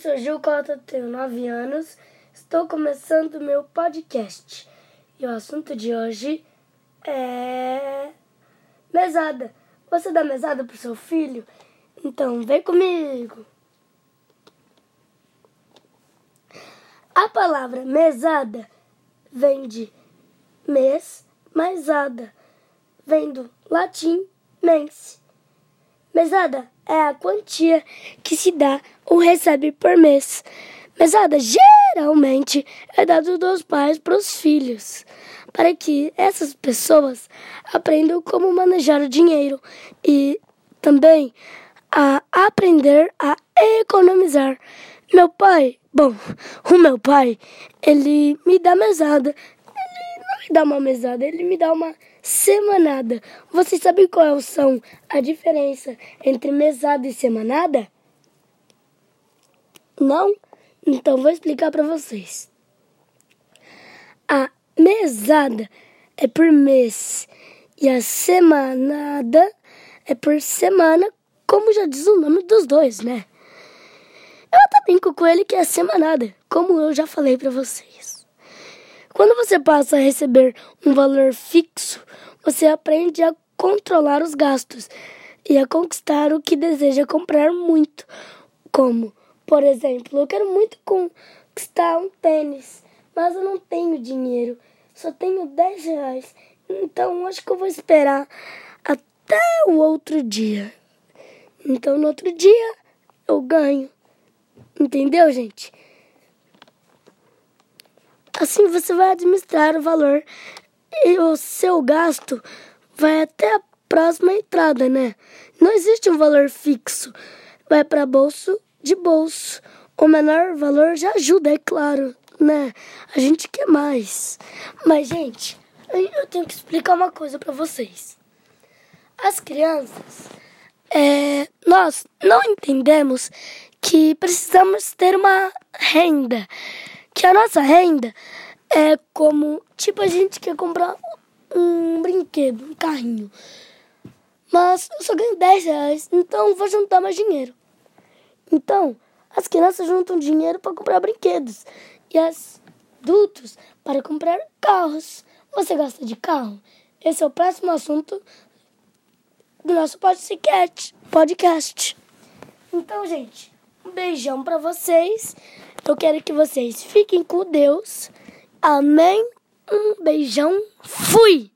sou Gil Cota, tenho 9 anos. Estou começando o meu podcast. E o assunto de hoje é mesada. Você dá mesada pro seu filho? Então vem comigo. A palavra mesada vem de mês mais ada, vem do latim mense. Mesada é a quantia que se dá ou recebe por mês. Mesada geralmente é dado dos pais para os filhos, para que essas pessoas aprendam como manejar o dinheiro e também a aprender a economizar. Meu pai, bom, o meu pai, ele me dá mesada. Dá uma mesada, ele me dá uma semanada. Vocês sabem qual são a diferença entre mesada e semanada? Não? Então vou explicar para vocês. A mesada é por mês e a semanada é por semana, como já diz o nome dos dois, né? Eu até brinco com ele que é semanada, como eu já falei para vocês. Quando você passa a receber um valor fixo, você aprende a controlar os gastos e a conquistar o que deseja comprar muito, como por exemplo, eu quero muito conquistar um tênis, mas eu não tenho dinheiro, só tenho 10 reais. Então acho que eu vou esperar até o outro dia. Então no outro dia eu ganho. Entendeu, gente? Assim você vai administrar o valor e o seu gasto vai até a próxima entrada, né? Não existe um valor fixo. Vai para bolso de bolso. O menor valor já ajuda, é claro, né? A gente quer mais. Mas, gente, eu tenho que explicar uma coisa para vocês. As crianças, é, nós não entendemos que precisamos ter uma renda. Que a nossa renda é como, tipo, a gente quer comprar um brinquedo, um carrinho. Mas eu só ganho 10 reais, então vou juntar mais dinheiro. Então, as crianças juntam dinheiro para comprar brinquedos e as adultos para comprar carros. Você gosta de carro? Esse é o próximo assunto do nosso podcast. Então, gente, um beijão para vocês. Eu quero que vocês fiquem com Deus. Amém. Um beijão. Fui!